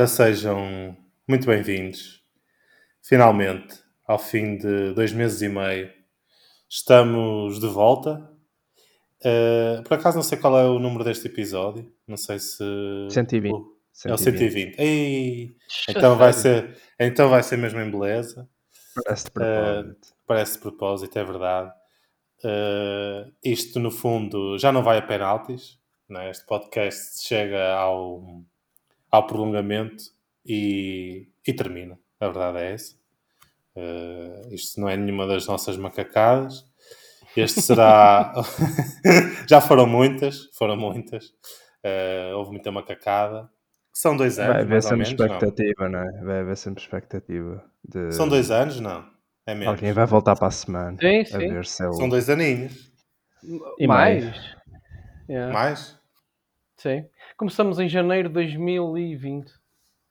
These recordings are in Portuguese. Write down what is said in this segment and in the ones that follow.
Ora, sejam muito bem-vindos. Finalmente, ao fim de dois meses e meio, estamos de volta. Uh, por acaso não sei qual é o número deste episódio. Não sei se. 120. Uh, é o 120. Ei, então, vai ser, então vai ser mesmo em beleza. Parece de propósito. Uh, parece de propósito, é verdade. Uh, isto, no fundo, já não vai a penaltis. Né? Este podcast chega ao, ao prolongamento e, e termina. A verdade é essa. Uh, isto não é nenhuma das nossas macacadas. Este será. já foram muitas, foram muitas. Uh, houve muita macacada. São dois anos. Vai haver sempre expectativa, não. não é? Vai haver sempre expectativa. De... São dois anos, não. É mesmo. Alguém vai voltar para a semana. Sim, sim. A ver se é São dois aninhos. E mais? Mais? Yeah. mais? Sim. Começamos em janeiro de 2020.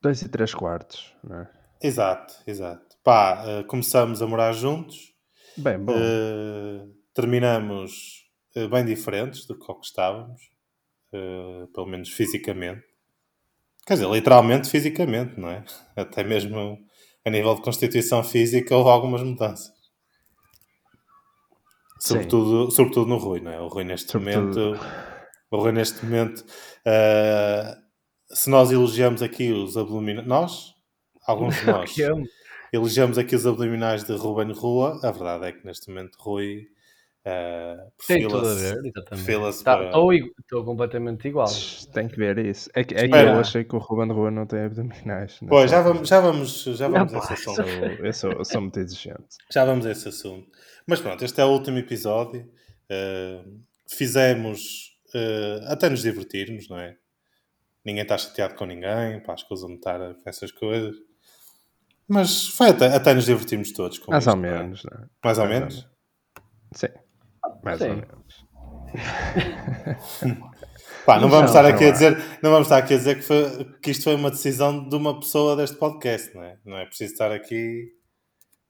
Dois e três quartos, não é? Exato, exato. Pá, uh, começamos a morar juntos. Bem, bom. Uh, terminamos uh, bem diferentes do que estávamos. pelo menos fisicamente. Quer dizer, literalmente fisicamente, não é? Até mesmo a nível de constituição física houve algumas mudanças. Sobretudo, sobretudo no Rui, não é? O Rui neste sobretudo... momento. O Rui neste momento. Uh, se nós elogiamos aqui os abdominais. Nós? Alguns de nós. elogiamos aqui os abdominais de Ruben Rua. A verdade é que neste momento Rui. Uh, Tem tudo a ver, exatamente. Tá, para... Estou completamente igual. Tem que ver isso. É que, é que eu achei que o Ruben Rua não tem abdominais. Pois, já vamos, já vamos, já vamos não, a esse assunto. Eu, eu, sou, eu sou muito exigente. Já vamos a esse assunto. Mas pronto, este é o último episódio. Uh, fizemos uh, até nos divertirmos, não é? Ninguém está chateado com ninguém, pá, as coisas não estar com essas coisas. Mas foi até, até nos divertimos todos. Mais isto, ou menos, não é? Mais ou menos? Ou menos? Sim. Mais Sim. ou menos. Pá, não vamos estar aqui a dizer, não vamos estar aqui a dizer que, foi, que isto foi uma decisão de uma pessoa deste podcast, não é? Não é preciso estar aqui.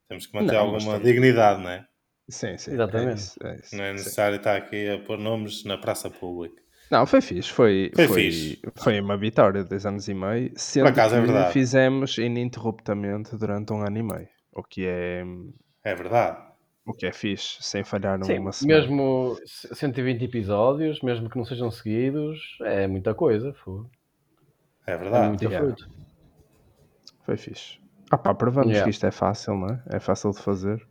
Temos que manter não, alguma dignidade, não é? Sim, sim. Exatamente. É isso, é isso, não é necessário sim. estar aqui a pôr nomes na praça pública. Não, foi fixe. Foi, foi, foi, fixe. foi uma vitória de dois anos e meio. Sendo Por acaso, é verdade. fizemos ininterruptamente durante um ano e meio. O que é. É verdade. O que é fixe, sem falhar numa Sim, semana. Mesmo 120 episódios, mesmo que não sejam seguidos, é muita coisa. Foi. É verdade. É muito yeah. fruto. Foi fixe. Ah pá, provamos yeah. que isto é fácil, não é? É fácil de fazer.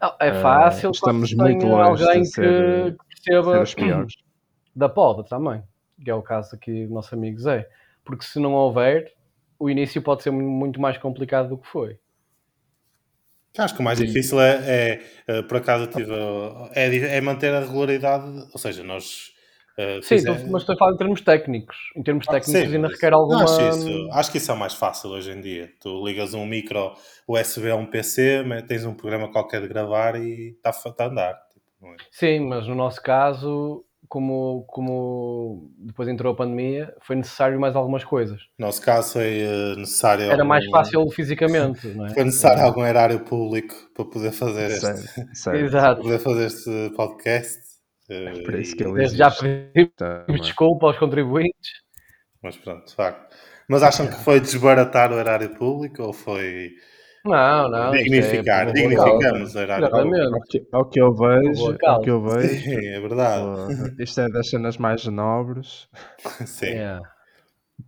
Não, é fácil. Uh, estamos muito longe alguém de ser, que perceba ser piores. da poda também, que é o caso aqui do nosso amigo Zé. Porque se não houver, o início pode ser muito mais complicado do que foi. Acho que o mais Sim. difícil é, é, é, por acaso, tive, é, é manter a regularidade, ou seja, nós Uh, sim, fizer... mas estou a falar em termos técnicos. Em termos ah, técnicos sim, ainda requer alguma... Acho, isso, acho que isso é o mais fácil hoje em dia. Tu ligas um micro USB a um PC, tens um programa qualquer de gravar e está tá a andar. Tipo, é? Sim, mas no nosso caso, como, como depois entrou a pandemia, foi necessário mais algumas coisas. No nosso caso foi uh, necessário... Era algum... mais fácil fisicamente, não é? Foi necessário é. algum erário público para poder fazer este, Para poder fazer este podcast. É por isso que ele Desde já pedimos tá, desculpa aos contribuintes. Mas pronto, de facto. Mas acham que foi desbaratar o erário público ou foi não, não, dignificar? É dignificamos o erário público. Ao que, ao que eu vejo, ao que eu vejo Sim, é verdade. isto é das cenas mais nobres. Sim. Yeah.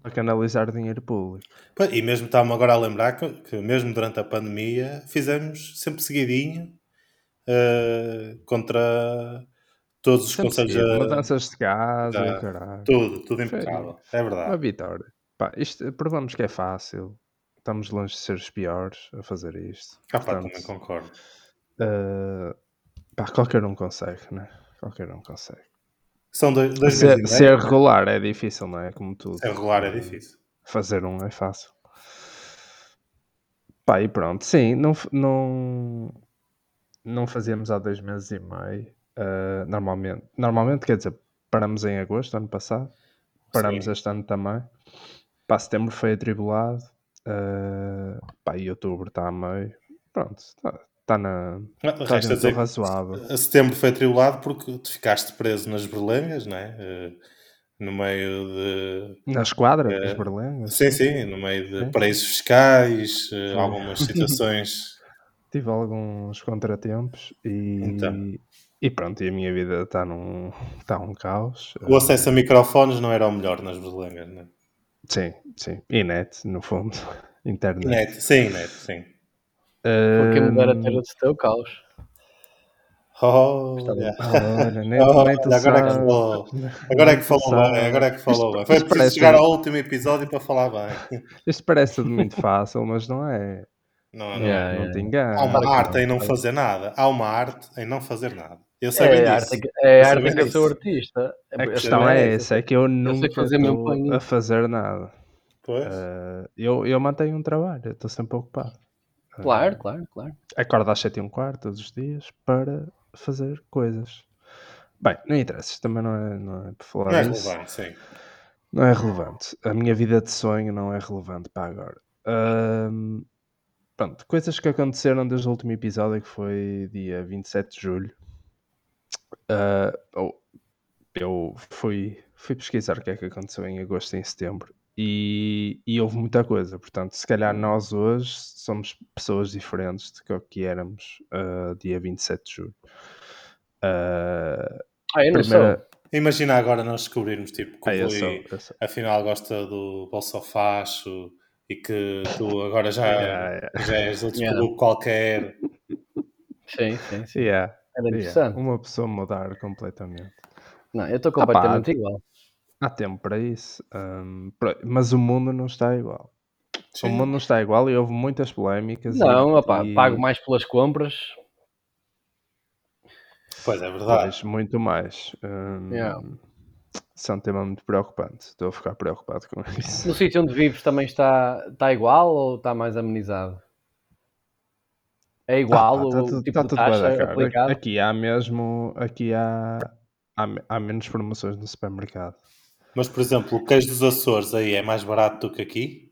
Para canalizar dinheiro público. E mesmo estava-me agora a lembrar que, que, mesmo durante a pandemia fizemos sempre seguidinho uh, contra todos os conselhos. A... Mudanças de casa, já, caralho. Tudo, tudo impecável. Foi é verdade. Uma vitória. Pá, isto, provamos que é fácil. Estamos longe de ser os piores a fazer isto. Ah, pá, Portanto, também concordo. Uh, pá, qualquer um consegue, né? Qualquer um consegue. São dois, dois ser, ser regular é difícil, não é? Como tudo. Ser regular é difícil. Fazer um é fácil. Pá, e pronto. Sim, não, não, não fazíamos há dois meses e meio. Uh, normalmente, normalmente, quer dizer, paramos em agosto, ano passado, paramos Sim. este ano também. Para setembro foi atribulado, uh, pá, e outubro está a meio. Pronto, está tá na. Está dentro razoável. Setembro foi atribulado porque tu ficaste preso nas berlengas, não é? Uh, no meio de. Na esquadra É. dos berlengas. Sim, sim, no meio de Sim. paraísos fiscais, algumas situações. Tive alguns contratempos e, Então. E pronto, e a minha vida está num, está um caos. O acesso a microfones não era o melhor nas berlengas, né? Sim, sim. E net, no fundo. Internet. Net, sim, net, sim. Porque me dera Hum, ter esse teu caos. Oh, Está bem. yeah. Olha, nem, Oh, nem olha, agora é que falou. Agora é que falou bem, agora é que falou bem. Foi preciso parece- chegar ao último episódio para falar bem. Isto parece tudo muito fácil, mas não é. Não, não. Yeah, não yeah. te enganes. Há uma arte não. em não fazer nada. Há uma arte em não fazer nada. Eu sei bem É a disso. arte, que- é Eu arte bem que eu sou disso. artista. A questão é essa, é que eu nunca estou a fazer nada. Pois. Uh, eu, eu mantenho um trabalho, eu estou sempre ocupado. Uh, Claro, claro, claro. Acordo às 7 e um quarto todos os dias para fazer coisas. Bem, não interessa, isto também não é, não é para falar Não é disso. relevante, sim. Não é relevante. A minha vida de sonho não é relevante para agora. Ahm, pronto, coisas que aconteceram desde o último episódio, que foi dia 27 de julho. Oh, eu fui, fui pesquisar o que é que aconteceu em agosto e em setembro. E, e houve muita coisa. Portanto, se calhar nós hoje somos pessoas diferentes do que que éramos ah, dia 27 de julho. Ah, Ah, eu não primeira... sou. Imagina agora nós descobrirmos tipo, que Ah, o eu Rui sou, eu sou. afinal gosta do Bolsofacho e que tu agora já, Yeah, yeah. já és outro Yeah. qualquer. Sim, sim, sim. Yeah, Era yeah. interessante. Uma pessoa mudar completamente. Não, eu estou completamente pá. igual. Há tempo para isso, pro- mas o mundo não está igual. Sim. O mundo não está igual e houve muitas polémicas. Não, e, opá, e- pago mais pelas compras. Pois é verdade. Pois, muito mais. Hum, Yeah. Isso é um tema muito preocupante. Estou a ficar preocupado com isso. No sítio onde vives também está, está igual ou está mais amenizado? É igual Ah, pá, o tá tipo tá de taxa? Aqui há mesmo. Aqui há, há, há menos promoções no supermercado. Mas, por exemplo, o queijo dos Açores aí é mais barato do que aqui?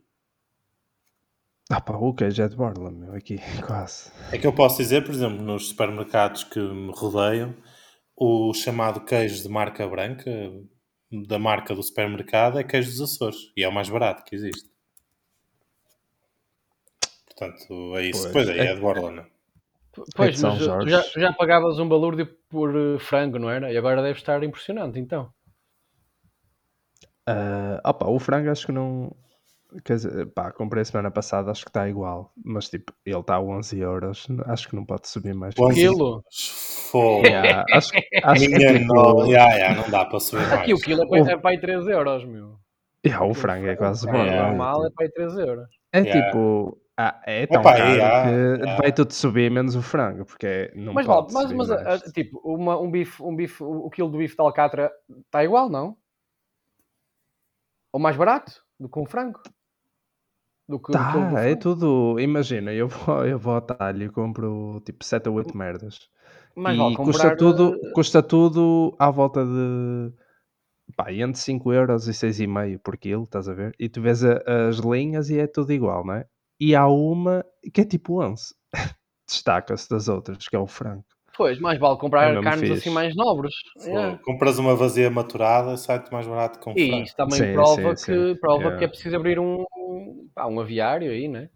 Ah pá, o queijo é de borla, meu, aqui, quase. É que eu posso dizer, por exemplo, nos supermercados que me rodeiam, o chamado queijo de marca branca, da marca do supermercado, é queijo dos Açores. E é o mais barato que existe. Portanto, é isso. Pois. Pois aí É- é de Borla, não é? Pois, mas tu Jorge. já, tu já pagavas um balúrdio por eh, frango, não era? E agora deve estar impressionante, então. Ah, opa, o frango acho que não. Quer dizer, pá, comprei semana passada, acho que está igual. Mas tipo, ele está a 11 euros. Acho que não pode subir mais. que 11 isso. Quilo? Fogo. Yeah, acho, acho que Minha tipo. Yeah, yeah, não dá para subir mais. Aqui o quilo é para, é para aí 3 euros, meu. yeah, o frango é quase O bom. Yeah. normal é para aí 3 euros. É tipo. Ah, é tão Opa, caro yeah, que yeah. vai tudo subir menos o frango, porque não Mas, pode mas, subir mas mais. ah, tipo, uma, um bife, um bife, o quilo do bife de alcatra está igual, não? Ou mais barato do que um frango? Do que quilo do Tá, é frango? tudo. Imagina, eu vou, eu vou ao talho e compro tipo 7 ou 8 merdas. Mais e vale custa, comprar, tudo, eh, custa tudo à volta de pá, entre 5 euros e 6,5 por quilo, estás a ver? E tu vês a- as linhas e é tudo igual, não é? E há uma que é tipo 11. Destaca-se das outras, que é o frango. Pois, mais vale comprar É carnes fixe. assim mais nobres. Yeah. Compras uma vazia maturada, sai-te mais barato que um E frango. isso também Sim, prova, sim, que, sim. prova Yeah. que é preciso abrir um, pá, um aviário aí, né?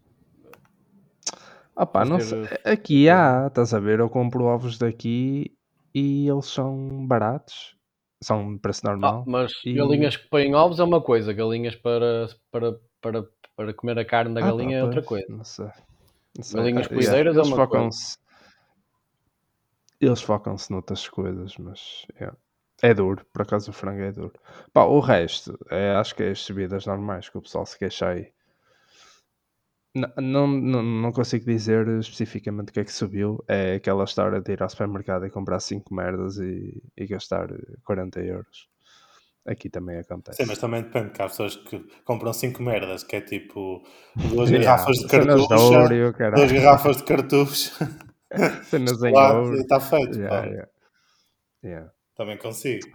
Ah pá, não sei. Aqui há, estás a ver? Eu compro ovos daqui e eles são baratos. São de preço Ah, normal. mas E- galinhas que põem ovos é uma coisa, galinhas para, para, para, para comer a carne da Ah, galinha é outra coisa. Não sei. Não sei. Galinhas poedeiras é eles uma focam-se. Eles focam-se noutras coisas, mas yeah. é duro. Por acaso o frango é duro. Pá, o resto, é, acho que é as subidas normais que o pessoal se queixa aí. Não, não, não consigo dizer especificamente o que é que subiu. É aquela história de ir ao supermercado e comprar 5 merdas e, e gastar 40 euros. Aqui também acontece. Sim, mas também depende, que há pessoas que compram 5 merdas, que é tipo duas Yeah, garrafas de cenas de cartucho, ouro o caralho. duas garrafas de cartucho, Cenas em ouro. está feito. Yeah, pá. yeah. Yeah. Também consigo.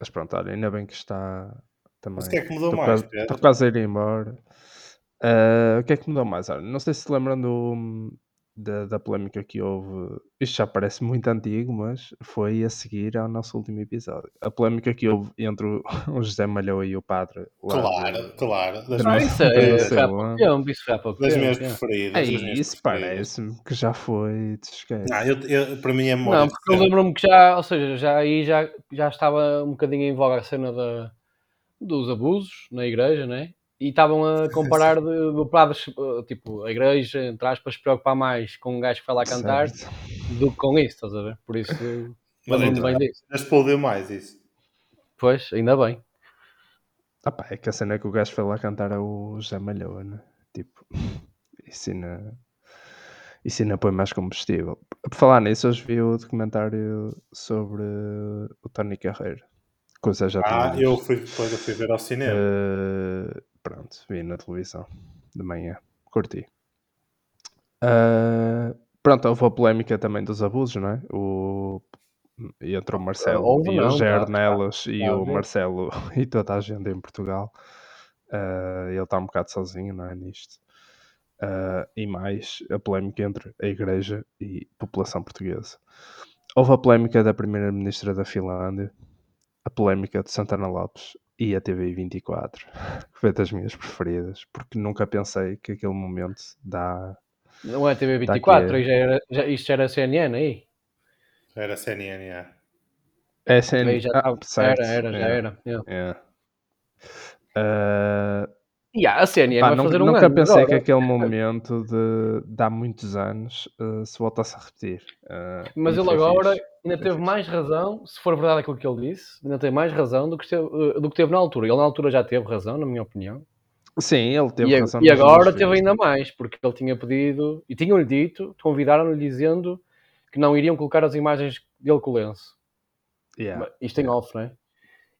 Mas pronto, olha, ainda bem que está também. Mas o que é que mudou Estou mais, quase, estou quase a ir embora. Ah, o que é que mudou mais? Olha, não sei se se lembram do, da, da polémica que houve, isto já parece muito antigo, mas foi a seguir ao nosso último episódio. A polémica que houve entre o, o José Malhou e o padre. lá Claro, de- claro. Das minhas isso é, Não é, pouco tempo, isso há pouco das minhas é. preferidas. É isso, parece-me que já foi. te esquece. Ah, eu, eu- para mim é memória Não, porque eu lembro-me que já, ou seja, já aí já, já estava um bocadinho em voga a cena da, dos abusos na igreja, né? E estavam a comparar de- do padre, eh, tipo, a igreja, entre aspas, se preocupar mais com um gajo que vai lá cantar Certo. do que com isso, estás a ver? Por isso, Mas então, bem disso. explodiu mais isso. Pois, ainda bem. Ah pá, é que a cena é que o gajo foi lá cantar ao José Malhoa, né? Tipo, isso ainda, isso ainda põe mais combustível. Por falar nisso, hoje vi o documentário sobre o Tony Carreiro. Coisa já Ah, eu fui, depois eu fui ver ao cinema. Eh, pronto, vi na televisão de manhã, curti. Eh, pronto, houve a polémica também dos abusos, não é? O, entre o Marcelo houve e não, o tá- Gernelas e tá a o ver. Marcelo e toda a gente em Portugal. Eh, ele está um bocado sozinho, não é? Nisto. Eh, e mais a polémica entre a Igreja e a população portuguesa. Houve a polémica da Primeira-Ministra da Finlândia, a polémica de Santana Lopes e a TV 24, que foi das minhas preferidas, porque nunca pensei que aquele momento dá. Não é TV Tá 24, aqui. aí já era, já, isto já era CNN aí. Era CNN, é. É. Aí já ah, certo, era, era, já é, era. yeah. é. Ah, E há, a CNN pá, vai nunca fazer um nunca ano pensei agora. que aquele momento de, de há muitos anos ah, se voltasse a repetir. Ah, Mas ele agora fixe, ainda teve mais razão, se for verdade aquilo que ele disse, ainda tem mais razão do que, esteve, eh, do que teve na altura. Ele na altura já teve razão, na minha opinião. Sim, ele teve e, razão. e agora teve ainda mais, porque ele tinha pedido, e tinham-lhe dito, convidaram-lhe dizendo que não iriam colocar as imagens dele com o lenço. Yeah. Isto em off, não é?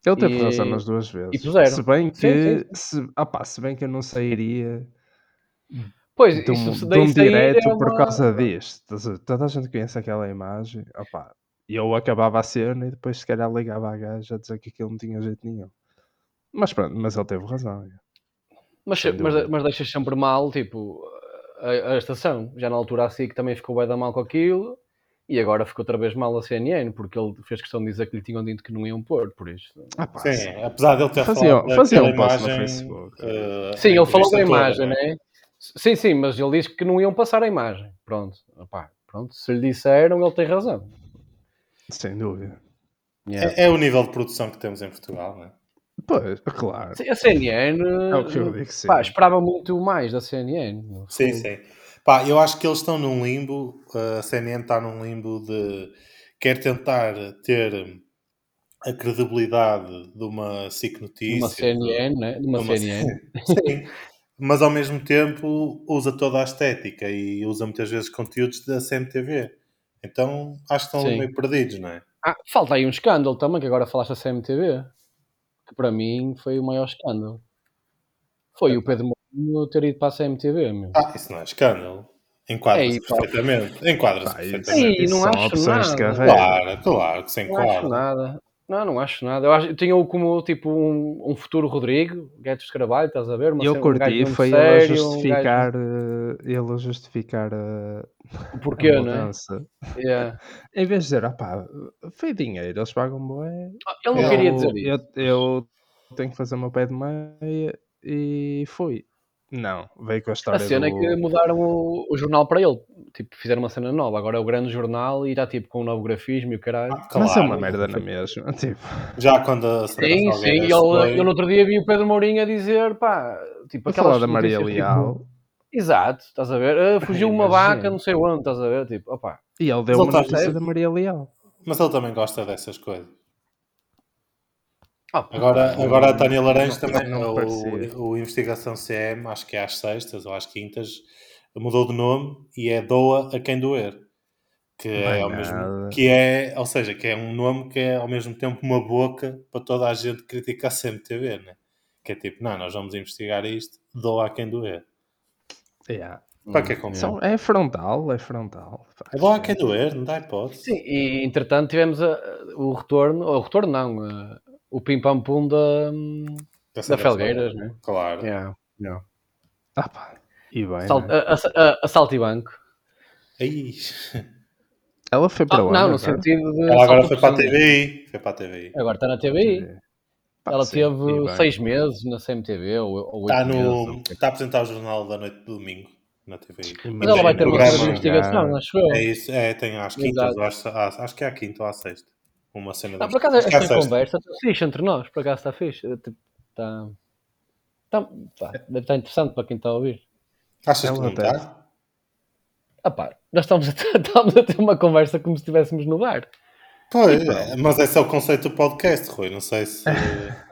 Ele teve E- razão nas duas vezes. puseram. Se bem Sim, que, sim, Se, ah pá, se bem que eu não sairia Pois, de um, isso se de um direto é por uma- causa disto. A? Toda a gente conhece aquela imagem. Opá, e eu acabava a cena e depois se calhar ligava à gaja a dizer que aquilo não tinha jeito nenhum. Mas pronto, mas ele teve razão. é. Mas, mas, mas deixas sempre mal, tipo, a, a estação. Já na altura assim que também ficou bem da mal com aquilo. E agora ficou outra vez mal a CNN, porque ele fez questão de dizer que lhe tinham dito que não iam pôr, por isso. Ah, pá, Sim, apesar dele ter Fazia- falado fazia um post no imagem, Facebook. eh, Sim, ele falou da toda, imagem, não é? né? Sim, sim, mas ele disse que não iam passar a imagem. Pronto, opá, pronto. Se lhe disseram, ele tem razão. Sem dúvida. Yeah. É, é o nível de produção que temos em Portugal, não é? Pois, claro. Sim, A CNN, É o que eu digo, sim. pá, esperava muito mais da CNN. Sim, sim. Pá, eu acho que eles estão num limbo, a CNN está num limbo de quer tentar ter a credibilidade de uma SIC Notícias. Uma CNN, né? De uma de uma- CNN. Sim, mas ao mesmo tempo usa toda a estética e usa muitas vezes conteúdos da CMTV. Então acho que estão Sim. meio perdidos, não é? Ah, falta aí um escândalo também, que agora falaste da CMTV. Que para mim foi o maior escândalo. Foi o Pedro Mourinho ter ido para a CMTV, meu. Ah, isso não é escândalo. Enquadra-se perfeitamente. Enquadra-se perfeitamente. Ei, não acho opções de nada. carreira. Claro, claro que se Não acho nada. Não, não acho nada. Eu, acho, eu tinha-o como tipo um, um futuro Rodrigo, Guedes de Carvalho, estás a ver? Uma eu cena- um gajo curti, mesmo foi ele a sério, um gajo- justificar, eh, ele a justificar o porquê, a não é? mudança. Yeah. Em vez de dizer, ah pá, foi dinheiro, eles pagam. Ah, Ele não Eu- queria dizer isso. eu, eu tenho que fazer o meu pé de meia e fui. Não, veio com a A história cena do... é que mudaram o, o jornal para ele. Tipo, fizeram uma cena nova. Agora é o grande jornal e já tipo com um novo grafismo e o caralho. Ah, Mas é claro. uma merda na mesma. Tipo, Já quando a Sim, sim. E foi- eu no outro dia vi o Pedro Mourinho a dizer, pá, tipo, a falar da Maria notícias, Leal Tipo, exato, estás a ver? Ah, fugiu uma vaca, não sei onde, estás a ver? Tipo, opá. e ele deu Mas uma ele tá notícia da Maria Leal. Mas ele também gosta dessas coisas. Ah, Agora, agora a Tânia Laranjo não- também, não o, parecia. o Investigação CM, acho que é às sextas ou às quintas, mudou de nome e é Doa a quem doer. Que é, ao nada. mesmo, que é, ou seja, que é um nome que é ao mesmo tempo uma boca para toda a gente criticar a CMTV, né? Que é tipo, não, nós vamos investigar isto, doa a quem doer. Yeah. Para que é São- é frontal, é frontal. É doa a quem doer, não dá hipótese. Sim, e entretanto tivemos a- o retorno, ou o retorno não, a- o pim-pam-pum da, da Sandra Felgueiras, Salgueiras. né? Claro. Yeah, yeah. Ah pá, e bem, Sal- né? a, a, a, a Saltibanco. Aí. Ela foi para Ah, onde não, no sentido de. Ela agora foi para a. TVI. Foi para a TVI. Agora está na TVI. Pá, Ela sim, e teve seis meses na CMTV ou, ou oito Está, meses. no, que é. está a apresentar o Jornal da Noite de Domingo na TVI. Mas ela vai ter uma programa- de investigação, acho eu. É isso, é, tem às quintas, Exato. ou às, às- acho que é à quinta ou à sexta. Uma cena Ah, de por acaso, que é esta conversa está fixe entre nós. Por acaso está fixe. Eh, tipo, Está. Está, interessante para quem está a ouvir. Achas que Ela não até- está? Ah pá, nós estamos a, ter, estamos a ter uma conversa como se estivéssemos no bar. Pois, é, mas esse é o conceito do podcast, Rui. Não sei se.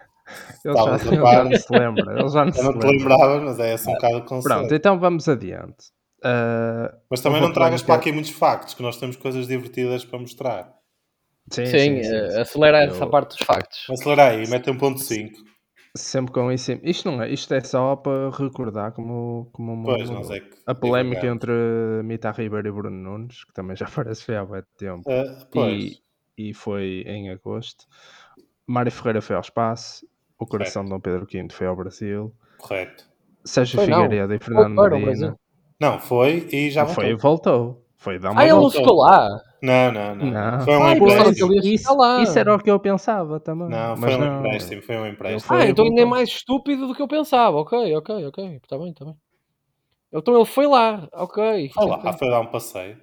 Ele já, Estavas a ele já não se lembra. Ele já não se Eu não te lembra. lembrava, mas é esse um bocado o conceito. Pronto, então vamos adiante. Ah, Mas também não tragas para aqui muitos factos, que nós temos coisas divertidas para mostrar. Sim, Sim, sim, sim, eh, acelera Eu- essa parte dos factos. Acelera aí, mete um ponto 5. Sempre com isso. Isto não é, isto é só para recordar como, como mundo Pois, nós mudou. é que. A polémica entre Mita Ribeiro e Bruno Nunes, que também já parece foi há muito tempo, pois, e, e foi em agosto. Mário Ferreira foi ao espaço, o coração de Dom Pedro V foi ao Brasil, correto. Sérgio Foi, não. Figueiredo e Fernando. Brasil. Não, foi e já Não foi e voltou. Foi dar uma Ah, ele não ficou lá. Não, não, não. Não. Foi um pensava empréstimo. isso, isso era o que eu pensava também. Não, mas foi um não. empréstimo, foi um empréstimo. Foi ah, então ainda é mais estúpido do que eu pensava. Ok, ok, ok. Está bem, está bem. Então ele foi lá. Ok. Olha lá, foi dar um passeio.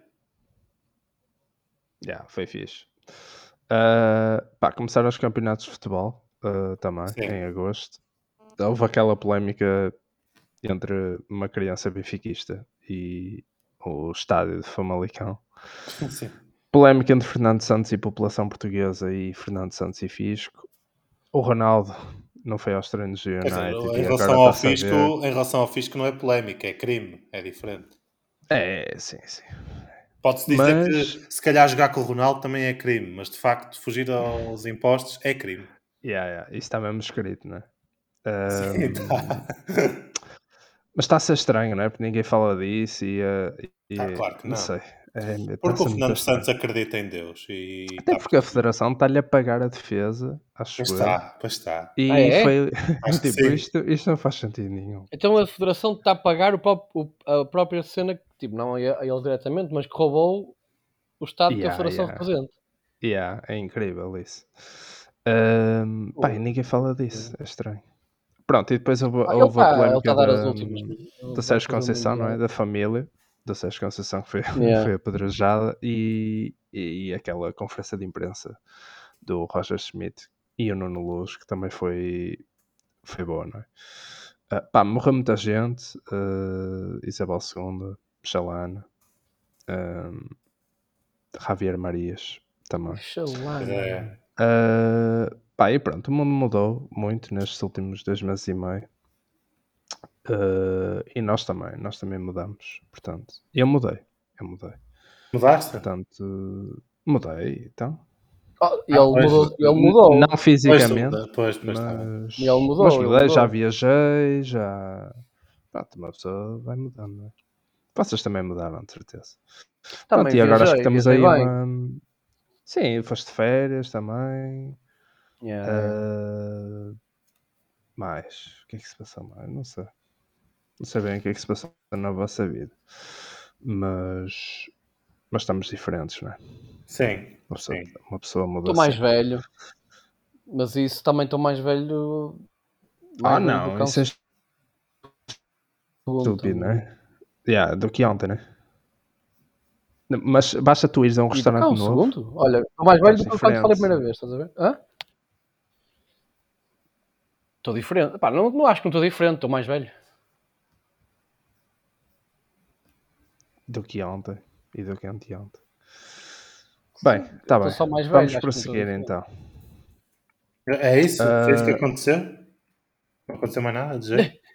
Já, foi fixe. Ah, pá, começaram os campeonatos de futebol ah, também, Sim. em agosto. Houve aquela polémica entre uma criança benfiquista e o estádio de Famalicão. Sim. Polémica entre Fernando Santos e população portuguesa e Fernando Santos e Fisco. O Ronaldo não foi aos treinos do Quer dizer, United em relação, ao fisco, ver. em relação ao fisco não é polémica, é crime, é diferente. É, sim, sim. Pode-se dizer Mas- que se calhar jogar com o Ronaldo também é crime, mas de facto fugir aos impostos é crime. Yeah, yeah, Isso está mesmo escrito, não é? Sim, Ahm, tá. Mas está a ser estranho, não é? Porque ninguém fala disso e. eh, e- Ah, claro que não. sei. É, a Porque o Fernando. Santos acredita em Deus e Até tá, porque a Federação está-lhe a pagar a defesa, acho pois eu. está, pois está. E Ah, é? foi. Tipo, isto, isto não faz sentido nenhum. Então a Federação está a pagar o pró- o- a própria cena, que, tipo, não a a ele diretamente, mas que roubou o Estado que a Yeah, Federação yeah. representa. Yeah, é incrível isso. Pá, Oh. e ninguém fala disso, é estranho. Pronto, e depois houve, Ah, houve a está ele polémica tá a dar as da, últimas. da Sérgio Conceição, não é? Da família da Sérgio Conceição que foi, Yeah. foi apedrejada e, e aquela conferência de imprensa do Roger Schmidt e o Nuno Luz que também foi, foi boa, não é? Ah, pá, morreu muita gente, ah, Isabel II, Chalana, ahm, Javier Marias também. Pois é. Uh, pá, e pronto, o mundo mudou muito nestes últimos dois meses e meio. Uh, e nós também, nós também mudamos. Portanto, eu mudei, eu mudei. Mudaste? Portanto, mudei, então. Oh, ele, pois. mudou, ele mudou. Não Pois, fisicamente, pois, pois bem. mas, Ele mudou, mas ele mudei, mudou. já viajei, já. Pronto, uma pessoa vai mudando, não é? Vocês também mudaram, de certeza. Também Pronto, e agora acho que estamos aí bem. uma. Sim, foste de férias também. Yeah. Uh, mais. O que é que se passou mais? Não sei. Não sei bem o que é que se passou na vossa vida. Mas. Mas estamos diferentes, não é? Sim, Uma pessoa, Sim. uma pessoa muda Estou mais sempre. velho. Mas isso também estou mais velho. Ah, mais velho não. Isso é estúpido, não é? Yeah, do que ontem, né? Mas basta tu ires a um restaurante um novo. segundo? Olha, estou mais velho do que quando falei a primeira vez, estás a ver? Hã? Estou diferente. Pá, não, não acho que não estou diferente, estou mais velho. Do que ontem e do que anteontem. Bem, está bem. só mais velho, Vamos prosseguir então. É isso? Foi isso que aconteceu? Não aconteceu mais nada, de jeito?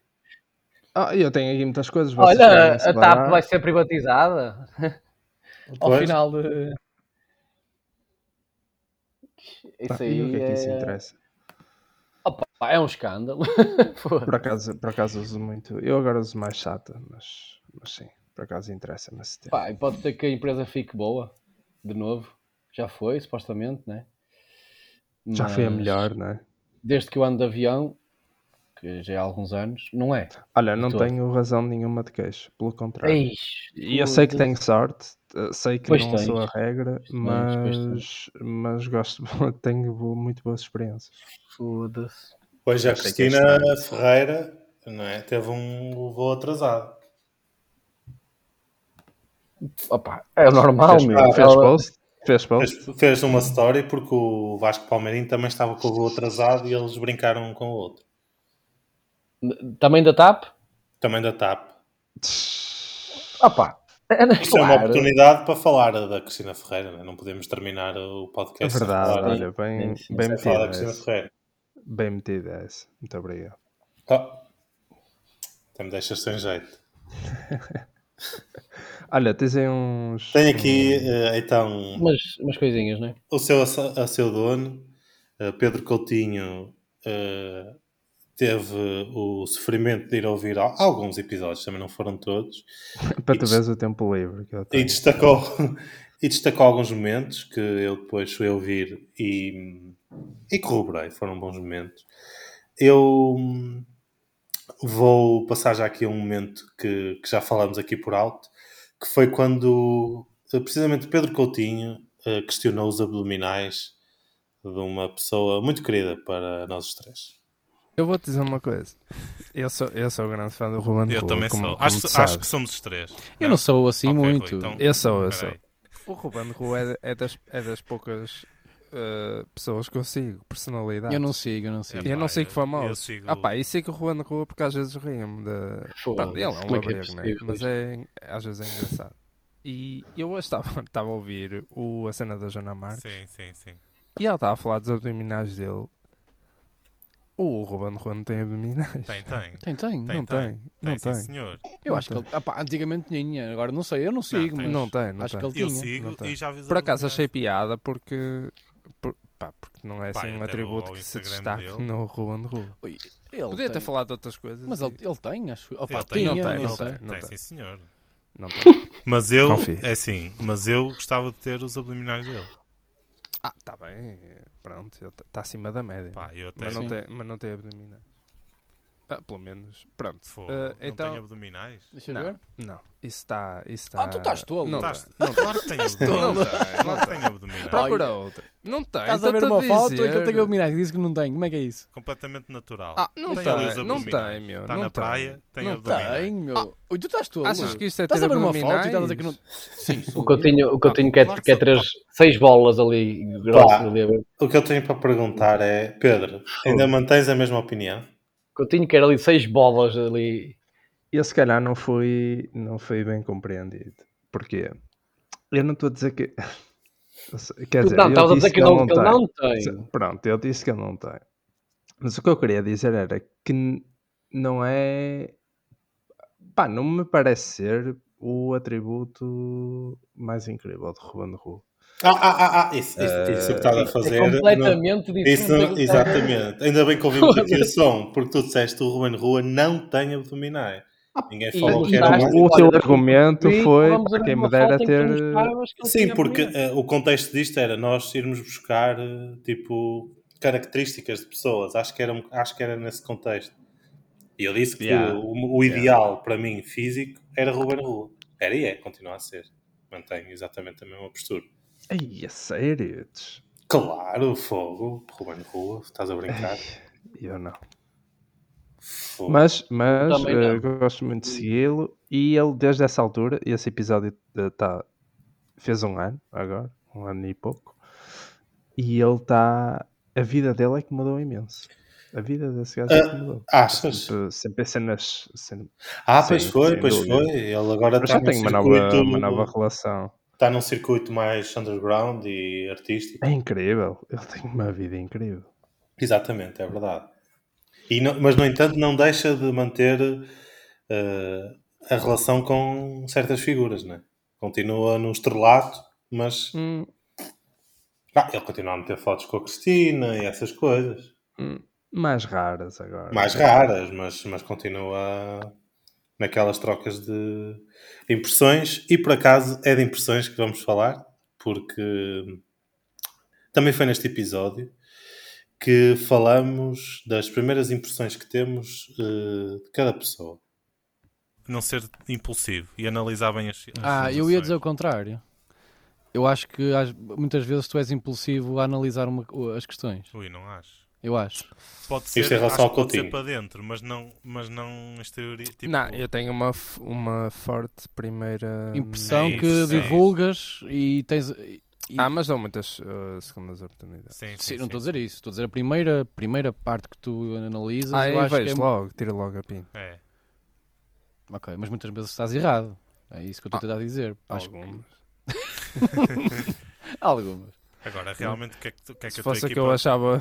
Ah, eu tenho aqui muitas coisas. vocês Olha, a? TAP vai ser privatizada ao Pois. final de. Isso aí e o que é que isso é... interessa? Opa, é um escândalo. Por acaso, por acaso uso muito. Eu agora uso mais chata, mas, mas sim, por acaso interessa-me esse tempo. Pá, e pode ser que a empresa fique boa, de novo. Já foi, supostamente, né? Já foi a Mas melhor, não é? Desde que eu ando de avião, que já há alguns anos, não é. Olha, não todo. tenho razão nenhuma de queixa, pelo contrário. Eish, E eu sei que tenho sorte, Uh, sei que Pois não tens. sou a regra, Pois tens, pois mas, mas gosto, tenho muito boas experiências. Foda-se. Hoje a é Cristina estranho. Ferreira não é? teve um voo atrasado. Opa, é normal, Fez, meu. fez post? Fez post? Fez, fez uma story porque o Vasco Palmeirinho também estava com o voo atrasado e eles brincaram um com o outro. Também da TAP? Também da TAP. Opa, é, Isto é uma claro. oportunidade para falar da Cristina Ferreira, não, é? não podemos terminar o É podcast sem verdade, olha, bem, bem sem falar da metido Cristina. Ferreira. Bem metido esse. Muito obrigado. Oh. Até me deixas sem jeito. Olha, tens aí uns. Tenho aqui eh, então Umas, umas coisinhas, não é? o seu, a seu dono, eh, Pedro Coutinho, eh, teve o sofrimento de ir ouvir al- alguns episódios, também não foram todos, Para tu veres o tempo livre que eu e tenho. destacou, e destacou alguns momentos que eu depois fui ouvir e, e corroborei, foram bons momentos. Eu hum, vou passar já aqui a um momento que, que já falamos aqui por alto, que foi quando eh, precisamente Pedro Coutinho eh, questionou os abdominais de uma pessoa muito querida para nós os três. Eu vou te dizer uma coisa. Eu sou, eu sou grande fã do Ruben Eu Rua, também como, sou. como Acho, acho que somos os três. Eu não sou assim Ok, Rui, muito. então- Eu sou, eu sou. Peraí. O Ruben Rua é, é das, é das poucas eh, pessoas que eu sigo, personalidades. Eu não sigo, eu não sigo. É, Eu não pá, sigo eu- famosos. eu sigo- Ah pá, e sigo o Ruben Rua porque às vezes rimo de... Pronto, ele é um como é é labrego, né? Mas é, às vezes é engraçado. E eu hoje estava, estava a ouvir o, a cena da Joana Marques Sim, sim, sim. e ela estava a falar dos abdominais dele. O Ruben Rua não tem abdominais. Tem, tem. Tem, tem. Tem, não tem, não Tem, sim, tem. senhor. Eu Não acho que ele, opá, antigamente tinha, agora não sei, eu não sigo, tem. mas Não tem, não acho tem. que ele Eu tinha. sigo não tem. e já vi Por acaso abdominais. achei piada porque, por- pá, porque não é Pá, assim um atributo que se destaque dele. no Ruben Rua. Ui, ele Podia ter tem. falado de outras coisas. Mas e- ele, ele tem, acho. Opa, Ele tem, não tem, não tem. Não Tem, sim, senhor. Não tem. Mas eu, Confio. é assim, mas eu gostava de ter os abdominais dele. Ah, tá bem. Pronto, está acima da média. Pá, eu até mas, não tem, mas não tem abdominais. Ah, pelo menos. Pronto. Fogo, Ah, não então, tenho abdominais. Deixa eu Não. ver. Não, isso está. Isso está Ah, tu estás tolo. Não, Estás- tá, não, claro que tenho tolo. abdominais. Não Não tenho abdominais. Procura outra. Não tem. Estás a ver uma foto dizer. e que ele tem abdominais diz que não tem. Como é que é isso? Completamente natural. Ah, não Tenho os tem. Não tem, meu. Está não na tem. praia, tem Não abdominais. Tem, meu. Ui, tu estás tolo. Achas que isto é ter Estás a ver uma foto e estás a dizer que não. Sim, é sou. O Coutinho, o Coutinho quer, Claro que quer sou. três, seis bolas ali grossas ali. O que eu tenho para perguntar é, Pedro, ainda mantens a mesma opinião? Coutinho quer ali seis bolas ali. Eu se calhar não fui, não fui bem compreendido. Porquê? Eu não estou a dizer que. Quer dizer, não, eu disse dizer que, não, que ele tem. não tem. Pronto, eu disse que eu não tenho. Mas o que eu queria dizer era que não é. Pá, não me parece ser o atributo mais incrível de Ruben Rua. Ah, ah, ah, ah isso, isso, isso que estás a fazer. é não- completamente diferente. Isso, que estava- exatamente. Ainda bem que ouvimos aqui o som, porque tu disseste que o Ruben Rua não tem abdominais. Ninguém e- falou e que era mais. O teu argumento foi para ver quem me dera que ter. que Sim, porque eh, o contexto disto era nós irmos buscar eh, tipo características de pessoas. Acho que era, acho que era nesse contexto. E eu disse que Yeah. o, o ideal para mim físico era Ruben Rua. Era e é, continua a ser. Mantenho exatamente a mesma postura. Ai, a sério? Claro, fogo, Ruben Rua, estás a brincar? Eu não. Fogo. Mas, mas eh, não. gosto muito de segui-lo e ele desde essa altura, esse episódio eh, tá, fez um ano agora, um ano e pouco, e ele está. A vida dele é que mudou imenso. A vida desse gajo é que mudou. Achas? Sempre, sempre em cenas. cena- Ah, pois foi, sem pois dúvida. foi. Ele agora Mas está já tem uma nova, uma nova relação. Está num circuito mais underground e artístico. É incrível. Ele tem uma vida incrível. Exatamente, é verdade. E não- mas, no entanto, não deixa de manter eh, a relação com certas figuras, né? Continua no estrelato, mas Hum, ah, ele continua a meter fotos com a Cristina e essas coisas. hum, mais raras agora. Mais raras, mas, mas continua naquelas trocas de impressões. E por acaso é de impressões que vamos falar, porque também foi neste episódio que falamos das primeiras impressões que temos eh, de cada pessoa. não ser impulsivo e analisar bem as. as Ah, eu ia dizer o contrário. Eu acho que muitas vezes tu és impulsivo a analisar uma- as questões. Ui, não acho. Eu acho. Pode ser, Isto em relação ao pode ser para dentro, mas não, mas não exterior. Tipo, Não, eu tenho uma, f- uma forte primeira Impressão é isso, que é isso. divulgas e tens. e- Ah, mas dão muitas uh, segundas oportunidades. Sim, sim, Sim, não estou a dizer isso. Estou a dizer a primeira, primeira parte que tu analisas. Ah, eu eu acho que vejo é... logo, tira logo a pinta. É. Ok, mas muitas vezes estás errado. É isso que eu estou a tentar dizer. Acho que- Algumas. Algumas. Agora, realmente, o que é que, que, é que Se fosse o que equipa... eu achava,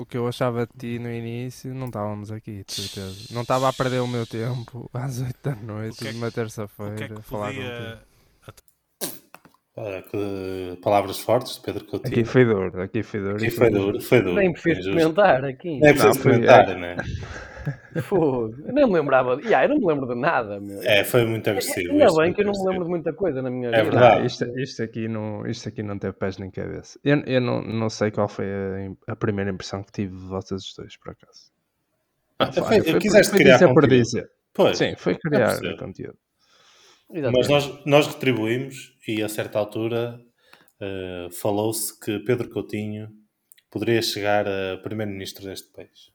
o que eu achava de ti no início, não estávamos aqui, de certeza. Não estava a perder o meu tempo às 8 da noite, que é que- numa que é terça-feira, que a falar contigo. Podia... Ora, que palavras fortes de Pedro Coutinho. Aqui foi duro, aqui foi duro. Aqui foi duro, foi duro. Nem preciso comentar aqui. Nem preciso Não, foi- comentar, né? Fogo. Eu não me lembrava. Yeah, eu não me lembro de nada, meu. É, foi muito agressivo. Ainda bem que eu não me lembro de muita coisa na minha É vida. verdade. Não, isto, isto aqui não, isto aqui não teve pés nem cabeça. Eu, eu não, não sei qual foi a, a primeira impressão que tive de vocês os dois, por acaso. Ah, Foi- foi- foi- quiseste foi criar dizer por conteúdo. dizer. Pois, Sim, foi criar percebo. conteúdo. Exatamente. mas nós, nós retribuímos e a certa altura eh, falou-se que Pedro Coutinho poderia chegar a primeiro-ministro deste país.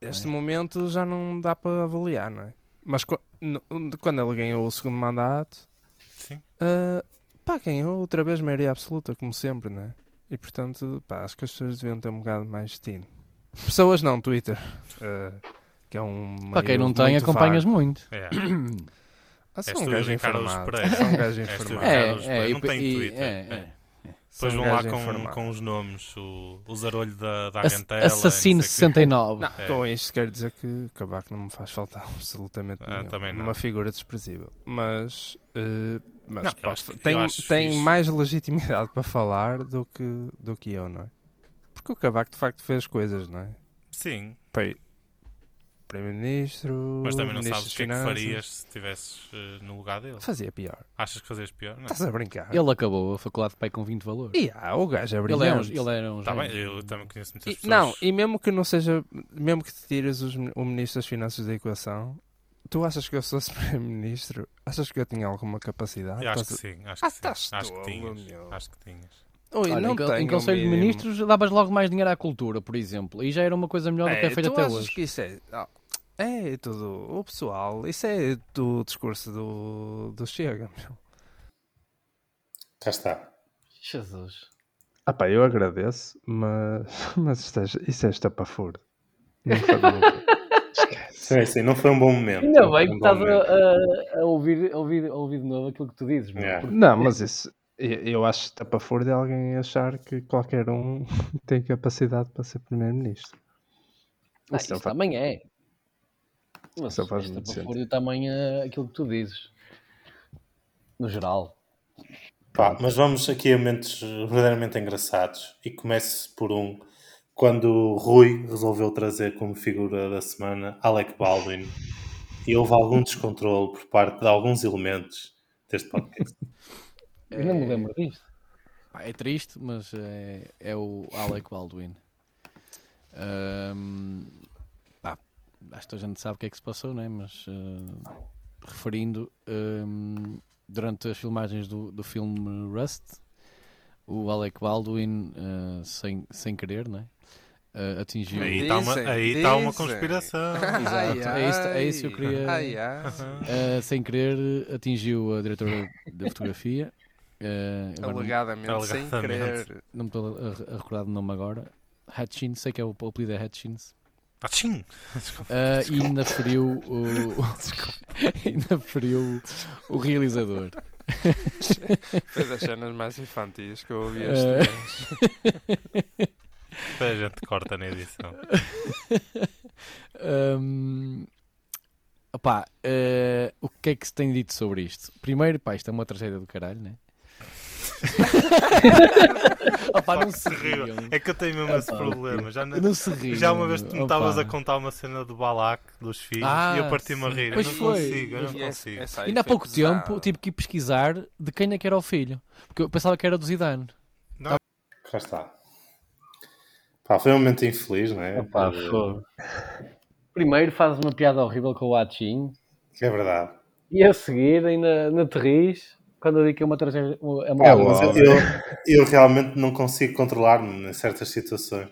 Este momento já não dá para avaliar, não é? Mas quando ele ganhou o segundo mandato, Sim. ah, pá, ganhou outra vez maioria absoluta, como sempre, não é? E portanto, pá, acho que as pessoas deviam ter um bocado mais destino. Pessoas não, Twitter. ah, que é um. Para quem não tem, acompanhas vago. muito. É. Ah, sou um gajo informado. Sou um gajo informado. É, é, não tem Twitter. é, é. é. Depois vão lá com, com os nomes, o, o zarolho da, da Argentela. Assassino não sei o quê. 69. Não, É. com isto quero dizer que Cavaco não me faz faltar absolutamente Ah, nenhum. também não. Uma figura desprezível. Mas, eh, mas tem, tem mais legitimidade para falar do que, do que eu, não é? Porque o Cavaco de facto fez coisas, não é? Sim, Pai, Primeiro-Ministro. mas também não sabes o que é que farias se estivesses eh, no lugar dele. Fazia pior. Achas que fazias pior? Não. Estás a brincar. Ele acabou a faculdade de pai com 20 valores. E ah, o gajo é Ele era, um- brilhante. ele era um Tá bem, eu também conheço muitas E- pessoas. não, e mesmo que não seja, mesmo que te tires os- o Ministro das Finanças da equação, tu achas que eu sou Primeiro-Ministro? Achas que eu tinha alguma capacidade? Eu acho Estás que sim, acho Ah, que sim. estás Acho que tinhas. Acho que tinhas. Ui, Olha, não em, tenho em Conselho de. Ministros davas logo mais dinheiro à cultura, por exemplo. E já era uma coisa melhor do que é feita até achas hoje. que isso é... é tudo... O pessoal, isso é do discurso do, do Chega, meu. Cá está. Jesus. Ah pá, eu agradeço, mas, mas isto é, isso é estapafúrdio. Não foi nunca. Sim, sim, não foi um bom momento. Ainda Não foi bem que um estás a, a- a ouvir, a, ouvir, a ouvir de novo aquilo que tu dizes, meu. Yeah. Porque Não, mas isso... Eu acho estapafúrdio é alguém achar que qualquer um tem capacidade para ser Primeiro-Ministro. Ah, Isso isso não faz- também é. Mas Isso faz esta muito sentido. papúrdia também é aquilo que tu dizes. No geral. Pá, mas vamos aqui a momentos verdadeiramente engraçados. E comece por um. Quando o Rui resolveu trazer como figura da semana Alec Baldwin e houve algum descontrole por parte de alguns elementos deste podcast. Eu não me lembro disto. É triste, mas é, é o Alec Baldwin. Ahm, pá, acho que a gente sabe o que é que se passou, né? mas ah, referindo, ahm, durante as filmagens do, do filme Rust, o Alec Baldwin, ah, sem, sem querer, né? Ah, atingiu. Aí está uma, aí tá uma conspiração. Exato, é isso- é isso que eu queria- Ai, ai. Ah, sem querer, atingiu a diretora da fotografia. Ah, agora não- Alegadamente, sem Alegadamente. querer. não me estou a, a recordar do nome agora. Hutchins, sei que é o, o apelido é Hutchins. Achim! Ah, e ainda feriu o. ainda feriu o realizador. Foi das cenas mais infantis que eu ouvi Eh, este mês. A gente corta na edição. Ahm, opá, ah, o que é que se tem dito sobre isto? Primeiro, pá, isto é uma tragédia do caralho, né? opá, não se riam. É que eu tenho mesmo esse Epá, problema. Já, não- Não se riam. já uma vez tu me estavas a contar uma cena do Balak, dos filhos, Ah, e eu parti-me a rir. Eu Pois não foi. consigo, eu não E essa- consigo. Ainda há pouco tempo tive que ir pesquisar de quem é que era o filho. Porque eu pensava que era do Zidane. Cá está. Pá, foi um momento infeliz, não é? Opa, Eh. Primeiro fazes uma piada horrível com o Atching. É verdade. E a seguir, ainda na Terriz, quando eu digo que é uma tragédia. É uma É Mas eu, eu, eu realmente não consigo controlar-me em certas situações.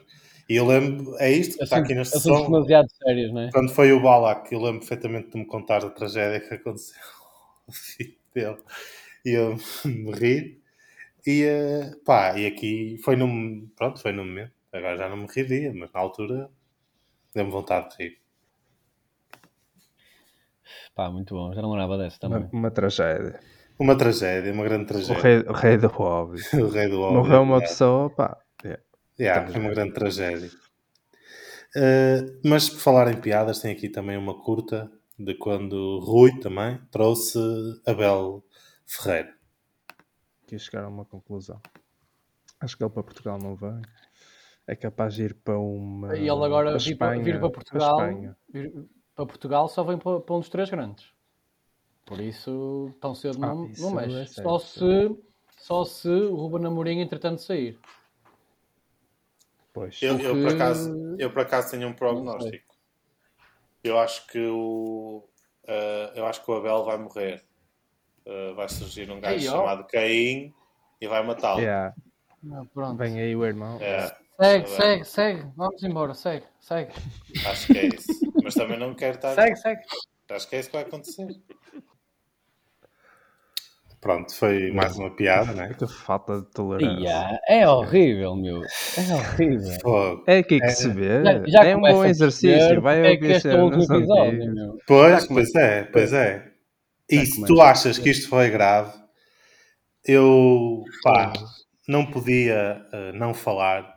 E eu lembro, é isto que está aqui neste assuntos som. demasiado sérios, não é? Quando foi o Balak, eu lembro perfeitamente de me contar a tragédia que aconteceu ao filho dele. E eu me ri. E, eh, pá, e aqui foi num, pronto, foi num momento. Agora já não me riria, mas na altura deu-me vontade de rir. Pá, muito bom. Já não lembrava dessa também. Uma, uma tragédia. Uma tragédia, uma grande O tragédia. rei, o rei do óbvio. O rei do óbvio. Morreu uma yeah. pessoa, pá. yeah. Yeah, foi uma grande tragédia. Uh, mas por falar em piadas, tem aqui também uma curta de quando Rui também trouxe Abel Ferreira. Quis chegar a uma conclusão. Acho que ele para Portugal não vem. É capaz de ir para uma. E ele agora para vir para, vir para Portugal, Espanha. vir para Portugal só vem para, para um dos três grandes. Por isso, tão cedo Ah, não, é mexe. certo. só, se, só se o Ruben Amorim entretanto sair. Pois. Eu, eu, por Porque- acaso, eu por acaso tenho um prognóstico. Eu acho que o uh, eu acho que o Abel vai morrer. Uh, vai surgir um gajo chamado Caim e vai matá-lo. Yeah. Ah, pronto. Vem aí o irmão. É, Segue, Tá segue, segue. Vamos embora, segue, segue. acho que é isso. Mas também não quero estar. Segue, segue. Acho que é isso que vai acontecer. Pronto, foi mais uma piada, né? Que falta de tolerância. Ia, é horrível, meu. É horrível. Fogo. É aqui que se vê. Já, já é um bom exercício. perceber Vai é que ouvir este é o episódio, meu. Pois, pois é, pois é. E se tu achas que isto foi grave, eu pá, não podia eh, não falar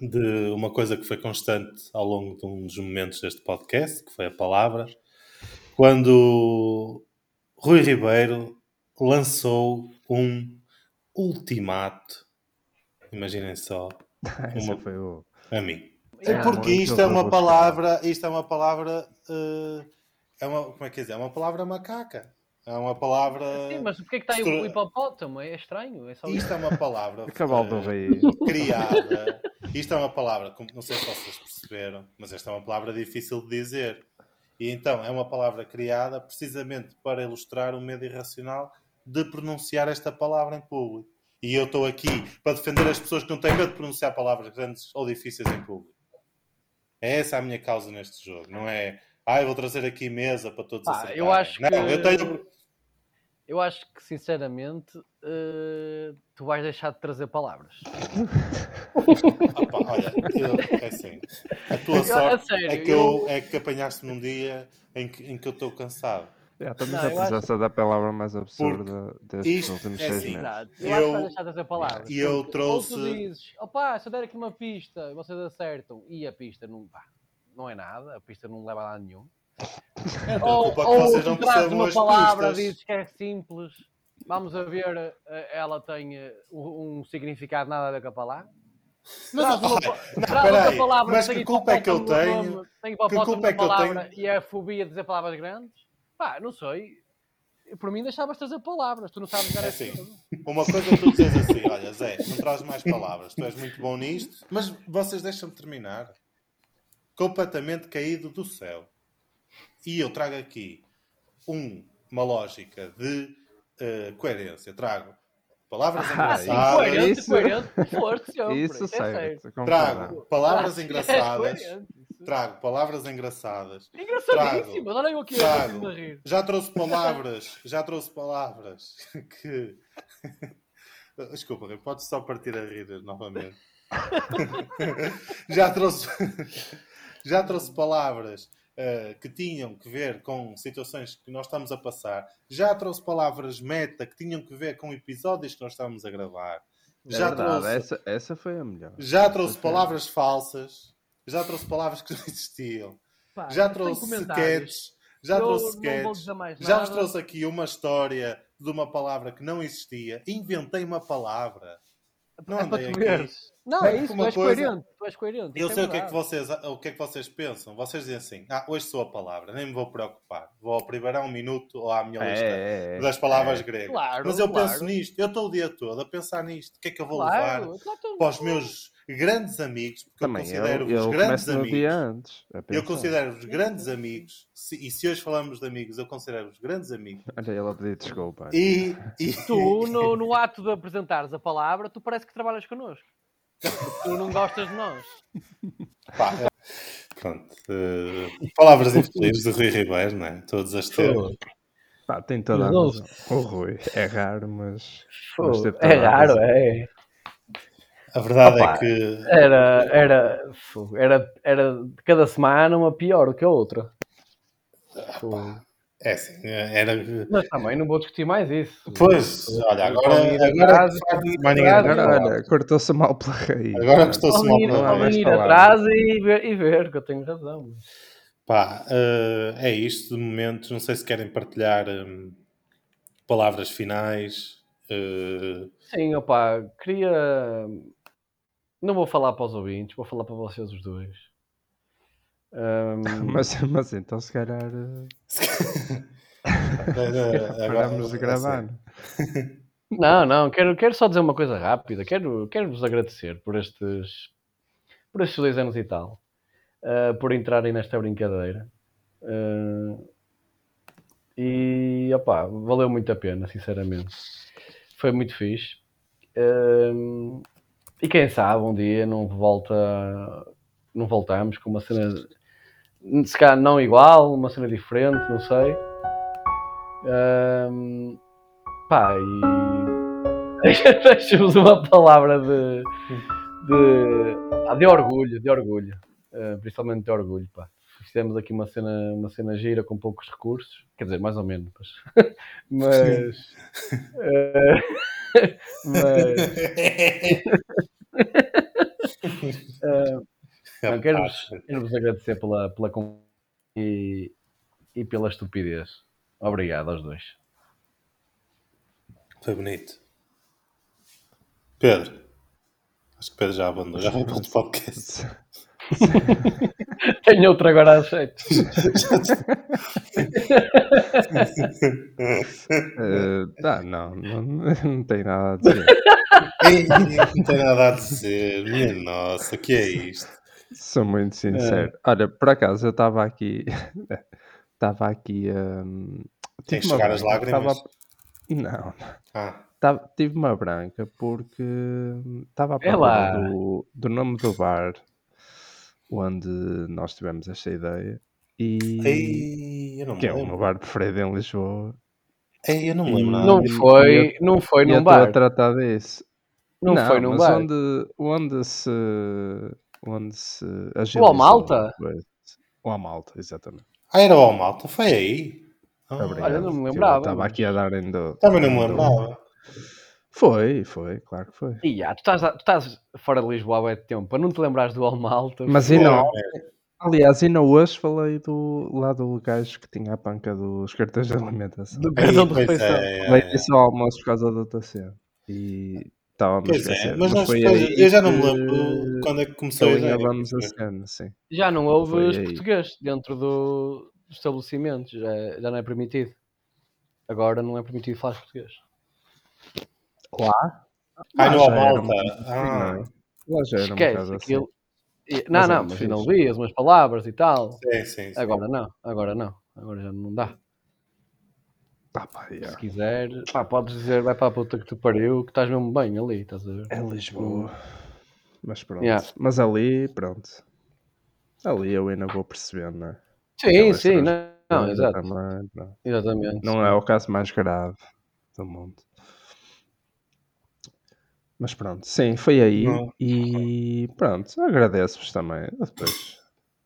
de uma coisa que foi constante ao longo de um dos momentos deste podcast, que foi a palavra, quando Rui Ribeiro lançou um ultimato, imaginem só, Uma- foi o. a mim. É, porque muito isto é uma palavra, isto é uma palavra, eh, é uma, como é que é dizer? É uma palavra macaca. É uma palavra. Sim, mas porquê que está aí o hipopótamo? É estranho. É só. Isto é uma palavra cavalo do eh, rei. criada. Isto é uma palavra, como- não sei se vocês perceberam, mas esta é uma palavra difícil de dizer. E então é uma palavra criada precisamente para ilustrar o medo irracional de pronunciar esta palavra em público. E eu estou aqui para defender as pessoas que não têm medo de pronunciar palavras grandes ou difíceis em público. É essa a minha causa neste jogo. Não é, ah, eu vou trazer aqui mesa para todos Pá, acertarem. eu acho Não, que- eu tenho... Eu acho que, sinceramente, eh, tu vais deixar de trazer palavras. Opa, olha, eu, é assim. A tua Eu- a sorte sério, é, que eu, é que apanhaste num dia em que, em que eu estou cansado. Já estamos Não, a eu acho- presença da palavra mais absurda destes isto últimos é seis assim, meses. Exato. Eu, Eu- acho que vais deixar de trazer palavras. e eu trouxe- Ou tu dizes, opá, se eu der aqui uma pista e vocês acertam e a pista não, pá, não é nada, a pista não leva a lado nenhum. Então, ou culpa que ou vocês não percebam uma palavra, pistas. dizes que é simples, vamos a ver, eh, ela tem eh, um significado nada a ver com a palavra. Mas, Traz uma, não, traz palavra que culpa é que eu tenho? nome, Tem hipopótamo culpa é que eu palavra tenho? e é a fobia de dizer palavras grandes? Pá, não sei. Por mim deixavas de trazer palavras, tu não sabes dar É assim. Uma coisa é tu dizes assim, olha Zé, não traz mais palavras, tu és muito bom nisto, mas vocês deixam-me terminar. Completamente caído do céu. E eu trago aqui um- uma lógica de eh, coerência. Trago palavras Ah, engraçadas. coerente, isso-. Isso é certo. Trago palavras Ah, é engraçadas. isso. Trago palavras engraçadas. Engraçadíssimo, olha eu aqui Trago. a rir. Já trouxe palavras, já trouxe palavras que. Desculpa, Rui, podes só partir a rir novamente. já trouxe. já trouxe palavras eh, que tinham que ver com situações que nós estamos a passar. Já trouxe palavras meta que tinham que ver com episódios que nós estamos a gravar. É Já verdade, trouxe, essa, essa foi a melhor. já trouxe palavras falsas. Já trouxe palavras que não existiam. Pá, Já trouxe sketches. Já Eu trouxe sketches. Já vos trouxe aqui uma história de uma palavra que não existia. Inventei uma palavra. Não É para tu veres. Não, é isso, tu és coisa? coerente. Tu és coerente. Eu isso sei é o que, é que vocês, o que é que vocês pensam. Vocês dizem assim: Ah, hoje sou a palavra, nem me vou preocupar. Vou ao primeiro um minuto ou à minha lista É, é, das palavras é. gregas. Claro, Mas eu claro. penso nisto, eu estou o dia todo a pensar nisto. O que é que eu vou Claro, levar para os meus grandes amigos, porque Também eu considero-vos grandes amigos. dia antes. Eu considero-vos grandes amigos, se- e se hoje falamos de amigos, eu considero-vos grandes amigos. Olha, ele a pedir desculpa. E, e Tu, no, no ato de apresentares a palavra, tu parece que trabalhas connosco. Tu não gostas de nós. pá, pronto. eh, palavras infelizes de Rui Ribeiro, não é? Todas as ter. Pá, tem toda a razão. O Rui é raro, mas. Pô, mas é raro, razão. é. A verdade Opa, é que Era, era, era, era de cada semana uma pior do que a outra. Fu. é assim, era. Mas também não vou discutir mais isso. Pois, olha, agora, agora Agora, olha, cortou-se mal pela raiz. Agora gostou-se Só mal pela raiz. vir palavras. atrás e ver, e ver que eu tenho razão. Pá, eh, é isto de momento. Não sei se querem partilhar hum, palavras finais. eh, Sim, opá, queria. Não vou falar para os ouvintes, vou falar para vocês os dois. Ahm, Mas, mas então, se calhar. eh, Paramos de gravar. assim, Não, não, quero, quero só dizer uma coisa rápida. Quero, quero vos agradecer por estes, por estes dois anos e tal, ah, por entrarem nesta brincadeira. Ah, e opá, valeu muito a pena, sinceramente. Foi muito fixe. Ah, e quem sabe um dia não volta, não voltamos com uma cena, se calhar não igual, uma cena diferente, não sei. Ah, Pá, e deixo-vos uma palavra de, de, de orgulho, de orgulho, Eh, principalmente de orgulho, pá. Fizemos aqui uma cena, uma cena gira com poucos recursos, quer dizer, mais ou menos, mas, mas, eh, mas não, quero-vos quero-vos agradecer pela, pela e, e pela estupidez. Obrigado aos dois. Foi bonito. Pedro. Acho que Pedro já abandonou. Já foi para outro podcast. Tenho outro agora a jeito. Eh, tá, não, não, não tem nada a dizer. Ei, não tem nada a dizer. Minha nossa, que é isto? Sou muito sincero. Olha, por acaso eu estava aqui. Estava aqui. hum, Tem que chegar às lágrimas? tava- Não, Ah, tava- tive uma branca porque estava a É procura do, do nome do bar onde nós tivemos esta ideia. E. ei, eu não Que é o meu lembro. bar preferido em Lisboa. Ei, eu não me lembro nada. Não foi, não foi eu num estou a bar. tratar disso. Não, foi num mas bar. Onde, onde se. Onde se. O agilizou Almalta? a coisa. O Amalta, exatamente. Ah, era o Malta, foi aí. Ah. Olha, não me Eu lembrava, Estava aqui a dar em do... Também não me do- lembrava. Foi, foi, claro que foi. E, ah, tu, estás, tu estás fora de Lisboa há bué de tempo, para não te lembrares do Almalta. Mas e é. aliás, ainda hoje falei do, lá do gajo que tinha a panca dos cartões de alimentação. do cartão de pois refeição. é, Falei é. ao almoço por causa do TC. E estava-me a Pois é, esquecer. mas nós foi depois, aí eu já não me lembro quando é que começou a ideia. alinhavamos a cena, sim. Já não houve português dentro do, dos estabelecimentos, já, já não é permitido. Agora não é permitido falar português. Lá? Ai, no assim, Ah, não? Lá já era Esquece assim. aquilo. E- não, Mas não, ainda fixe. ouvias umas palavras e tal. sim, sim. sim. Agora não, agora não. Agora já não dá. Tá, pá, yeah. Se quiser, pá, podes dizer, vai para a puta que tu pariu, que estás mesmo bem ali, estás a ver? É Lisboa. Mas pronto. Yeah. Mas ali, pronto. Ali eu ainda vou percebendo, não é? Sim, Aquelas sim, não, não, exato, também, exatamente. Não é o caso mais grave do mundo. Mas pronto, sim, foi aí. Não. E pronto, agradeço-vos também. Depois,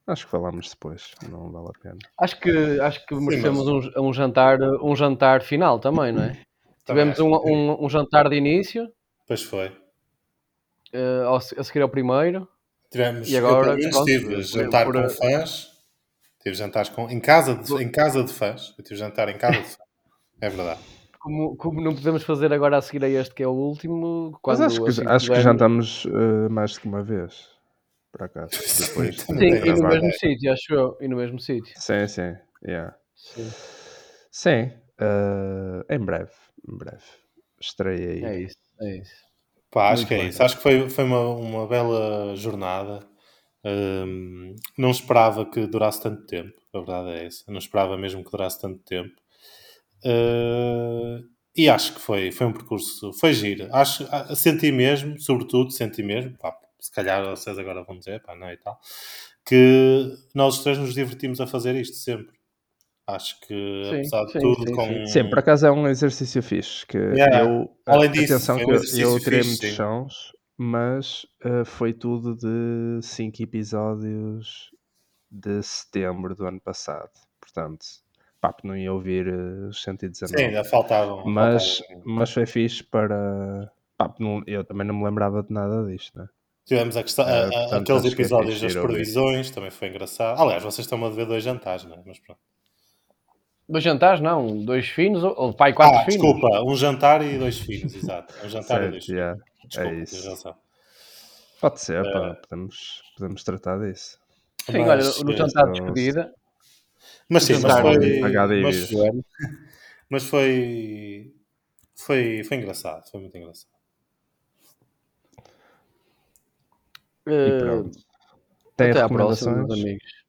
acho que falamos depois, não vale a pena. Acho que, acho que merecemos mas- um, um jantar, um jantar final também, não é? Também Tivemos um, um, um jantar de início, Pois foi. ao se- a seguir ao primeiro. Tivemos, E agora, eu, pelo menos, pronto, tive jantar por- com fãs. Tive jantares com, em, casa de, em casa de fãs. Eu tive jantar em casa de fãs. É verdade. Como, como não podemos fazer agora a seguir a este que é o último, quando Mas acho que, assim acho que pudermos- jantamos eh, mais do que uma vez. Por acaso. Depois Sim, e no mesmo sítio, acho eu, e no mesmo sítio. Sim, sim. Yeah. Sim, Sim, eh, em breve. Em breve. Estreia aí. é isso, é isso. Pá, acho Muito que é bem. isso. Acho que foi, foi uma, uma bela jornada. Hum, não esperava que durasse tanto tempo. A verdade é essa. Não esperava mesmo que durasse tanto tempo. Uh, e acho que foi, foi um percurso. Foi giro. Acho, senti mesmo, sobretudo, senti mesmo. Pá, se calhar vocês agora vão dizer, pá, não é e tal. Que nós os três nos divertimos a fazer isto sempre. Acho que, Sim, apesar de sim, tudo, sim, com. sim. Por acaso é um exercício fixe. Que Yeah. eu, Além disso, atenção foi um que eu, eu tirei muitos chãos, mas eh, foi tudo de 5 episódios de setembro do ano passado. Portanto, pá, não ia ouvir eh, os 119. Sim, ainda faltavam. mas, faltavam. mas foi fixe para. Pá, não- eu também não me lembrava de nada disto, né? Tivemos a questão, Ah, a- a- portanto, aqueles é episódios das ouvir. previsões, também foi engraçado. Aliás, vocês estão a ver dois jantares, não é? Mas pronto. Dois jantares, não. Dois finos, ou, pai, quatro ah, finos. desculpa, um jantar e dois filhos, exato. Um jantar e dois Certo, filhos. yeah, Desculpa, é isso. razão. Pode ser, Eh, pá, podemos, podemos tratar disso. Sim, Mas, olha, no eh, jantar de então, despedida. Mas sim, mas foi, mas, mas foi, foi, foi engraçado, foi muito engraçado. Pronto. Tem até à próxima, recomendações? amigos.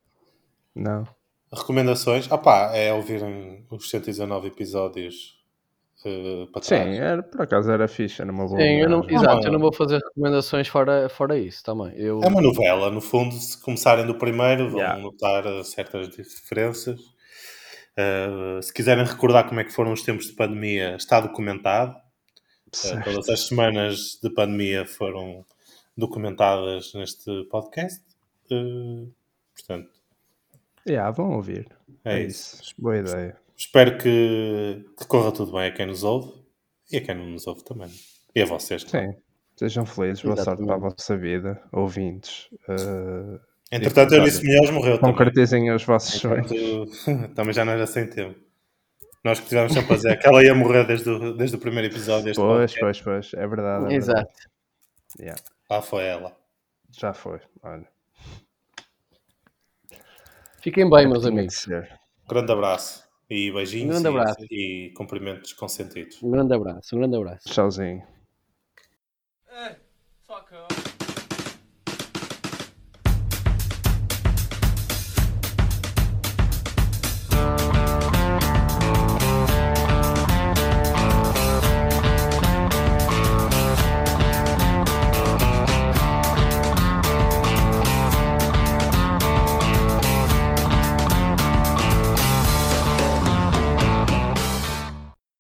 Não. Recomendações? Ah pá, é ouvirem os 119 episódios eh, para Sim, trás. era, por acaso era fixe, era uma boa. Sim, eu não, homenagem. exato, eu não vou fazer recomendações fora, fora isso também. Eu, É uma novela, no fundo, se começarem do primeiro, vão Yeah. notar eh, certas diferenças. Eh, se quiserem recordar como é que foram os tempos de pandemia, está documentado. Certo. todas as semanas de pandemia foram documentadas neste podcast. Eh, portanto, Yeah, vão ouvir. é, É, isso. isso. Boa ideia. Espero que, que corra tudo bem a quem nos ouve e a quem não nos ouve também. E a vocês. Sim. Sejam felizes, boa sorte para a vossa vida, ouvintes. Uh, Entretanto, Eunice Melhores morreu também. concretizem os vossos sonhos. Portanto, também já não era sem tempo. Nós que tivemos sempre a dizer que ela ia morrer desde o, desde o primeiro episódio Pois, podcast. pois, pois. É verdade. É Exato. verdade. Yeah, Lá foi ela. já foi. Olha. Fiquem bem, meus amigos. ser. Grande abraço e beijinhos Um grande e- abraço. e cumprimentos consentidos. Um grande abraço, um grande abraço. Tchauzinho. Eh,